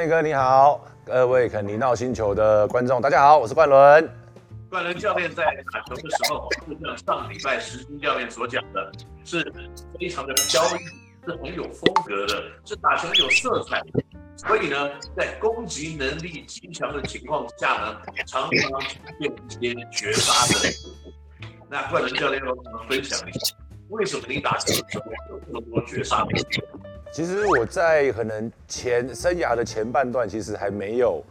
Kenny 哥你好，各位肯尼闹星球的观众，大家好，我是冠伦。冠伦教练在打球的时候，就像上礼拜石钧教练所讲的，是非常的飘逸，是很有风格的，是打球有色彩。所以呢，在攻击能力极强的情况下呢，常常出现一些绝杀的。那冠伦教练要跟我们分享一下，为什么你打球的时候有这么多绝杀？其实我在可能前生涯的前半段，其实还没有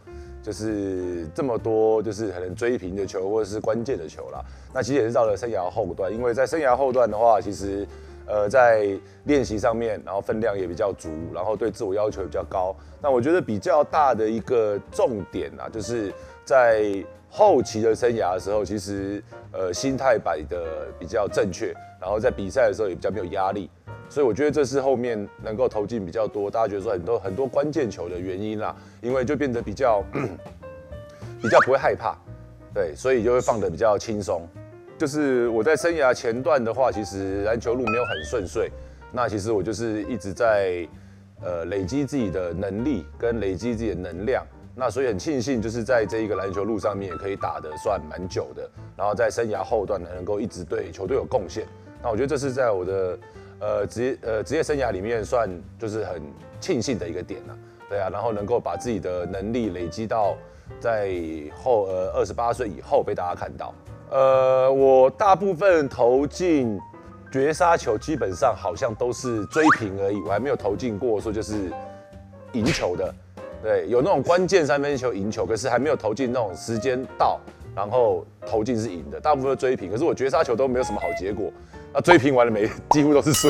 就是这么多，就是可能追平的球或者是关键的球啦。那其实也是到了生涯后段，因为在生涯后段的话，其实。呃，在练习上面，然后分量也比较足，然后对自我要求也比较高。那我觉得比较大的一个重点啊，就是在后期的生涯的时候，其实呃心态摆的比较正确，然后在比赛的时候也比较没有压力。所以我觉得这是后面能够投进比较多，大家觉得说很多很多关键球的原因啦，因为就变得比较 比较不会害怕，对，所以就会放得比较轻松。就是我在生涯前段的话，其实篮球路没有很顺遂。那其实我就是一直在呃累积自己的能力跟累积自己的能量。那所以很庆幸，就是在这一个篮球路上面也可以打得算蛮久的。然后在生涯后段呢，能够一直对球队有贡献。那我觉得这是在我的呃职呃职业生涯里面算就是很庆幸的一个点了。对啊，然后能够把自己的能力累积到在后呃二十八岁以后被大家看到。呃，我大部分投进绝杀球，基本上好像都是追平而已，我还没有投进过说就是赢球的。对，有那种关键三分球赢球，可是还没有投进那种时间到然后投进是赢的，大部分追平。可是我绝杀球都没有什么好结果，那追平完了没，几乎都是输。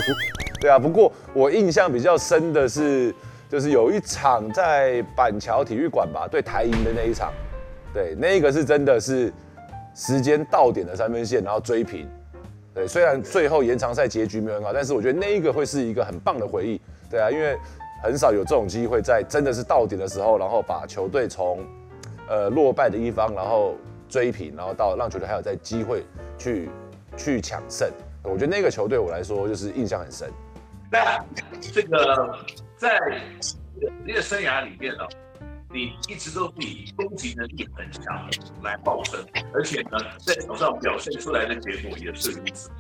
对啊，不过我印象比较深的是，就是有一场在板桥体育馆吧，对台银的那一场，对，那个是真的是。时间到点的三分线，然后追平，对，虽然最后延长赛结局没有很好，但是我觉得那一个会是一个很棒的回忆，对啊，因为很少有这种机会在真的是到点的时候，然后把球队从呃落败的一方，然后追平，然后到让球队还有在机会去去抢胜，我觉得那个球对我来说就是印象很深。那这个在职业生涯里面呢？你一直都是以攻击能力很强来报称，而且呢，在场上表现出来的结果也是如此。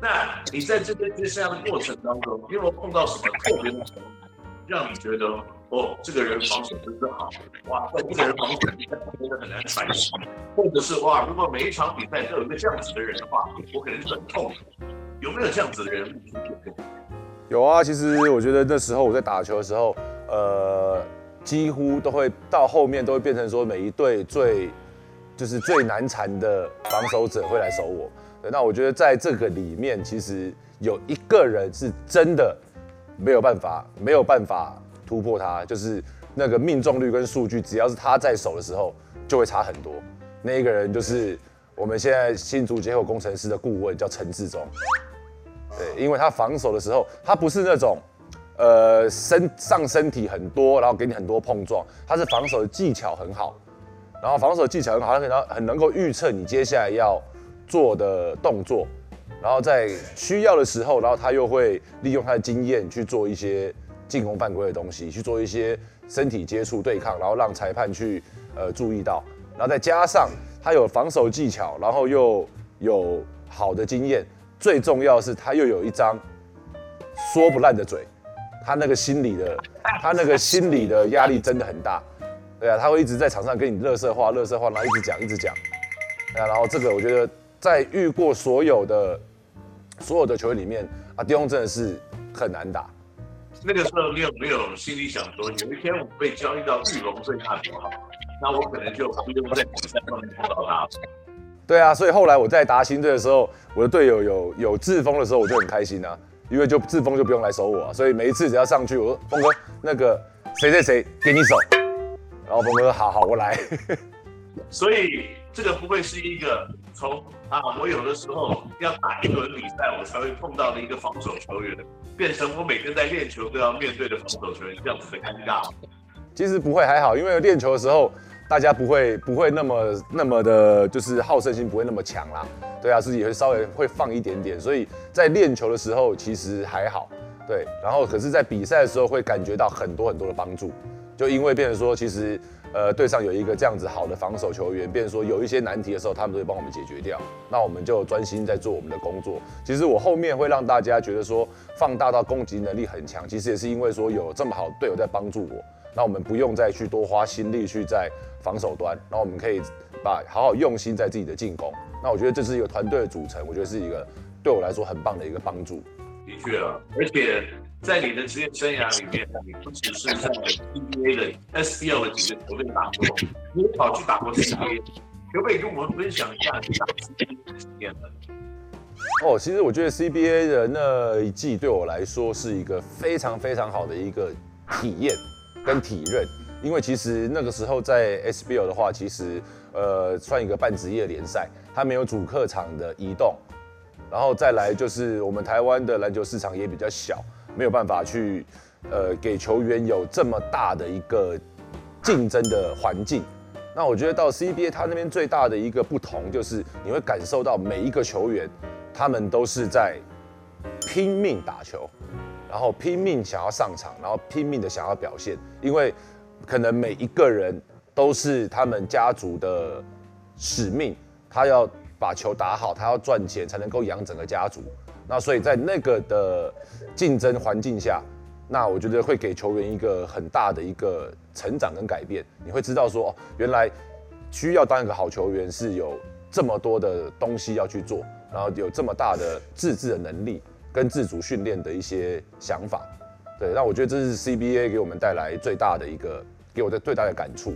那你在这个接下来的过程当中，有没有碰到什么特别的球，让你觉得哦，这个人防守真的好，哇，这个人防守真的很难反击，或者是哇，如果每一场比赛都有一个这样子的人的话，我可能很痛。有没有这样子的人？有啊，其实我觉得那时候我在打球的时候，呃。几乎都会到后面都会变成说，每一队最就是最难缠的防守者会来守我。那我觉得在这个里面，其实有一个人是真的没有办法没有办法突破他，就是那个命中率跟数据，只要是他在手的时候就会差很多。那一个人就是我们现在新竹结构工程师的顾问，叫陈志忠。对，因为他防守的时候，他不是那种。呃，身上身体很多，然后给你很多碰撞。他是防守的技巧很好，然后防守技巧很好，他可能很能够预测你接下来要做的动作，然后在需要的时候，然后他又会利用他的经验去做一些进攻犯规的东西，去做一些身体接触对抗，然后让裁判去呃注意到，然后再加上他有防守技巧，然后又有好的经验，最重要是他又有一张说不烂的嘴。他那个心理的，他那个心理的压力真的很大，对啊，他会一直在场上跟你乐色话、乐色话，然后一直讲、一直讲，啊，然后这个我觉得在遇过所有的所有的球员里面，阿丁真的是很难打。那个时候你有没有心里想说，有一天我被交易到玉龙队那里好，那我可能就不用在比赛上面碰到他。对啊，所以后来我在达新队的时候，我的队友有有志峰的时候，我就很开心啊。因为就志峰就不用来守我，所以每一次只要上去，我说峰哥那个谁谁谁给你守，然后峰哥说好好我来。所以这个不会是一个从啊我有的时候要打一轮比赛我才会碰到的一个防守球员，变成我每天在练球都要面对的防守球员这样子的尴尬。其实不会还好，因为练球的时候。大家不会不会那么那么的，就是好胜心不会那么强啦，对啊，自己会稍微会放一点点，所以在练球的时候其实还好，对，然后可是在比赛的时候会感觉到很多很多的帮助，就因为变成说，其实呃队上有一个这样子好的防守球员，变成说有一些难题的时候，他们都会帮我们解决掉。那我们就专心在做我们的工作。其实我后面会让大家觉得说放大到攻击能力很强，其实也是因为说有这么好队友在帮助我。那我们不用再去多花心力去在防守端，那我们可以把好好用心在自己的进攻。那我觉得这是一个团队的组成，我觉得是一个对我来说很棒的一个帮助。的确啊，而且在你的职业生涯里面，你不只是在 CBA 的 SBL 的几个球队打过，你也跑去打过 CBA，可不可以跟我们分享一下你打 CBA 的经验呢？哦，其实我觉得 CBA 的那一季对我来说是一个非常非常好的一个体验跟体认，因为其实那个时候在 SBL 的话，其实呃算一个半职业联赛，它没有主客场的移动。然后再来就是我们台湾的篮球市场也比较小，没有办法去，呃，给球员有这么大的一个竞争的环境。那我觉得到 CBA 他那边最大的一个不同就是你会感受到每一个球员，他们都是在拼命打球，然后拼命想要上场，然后拼命的想要表现，因为可能每一个人都是他们家族的使命，他要。把球打好，他要赚钱才能够养整个家族。那所以在那个的竞争环境下，那我觉得会给球员一个很大的一个成长跟改变。你会知道说，哦，原来需要当一个好球员是有这么多的东西要去做，然后有这么大的自制的能力跟自主训练的一些想法。对，那我觉得这是 CBA 给我们带来最大的一个，给我的最大的感触。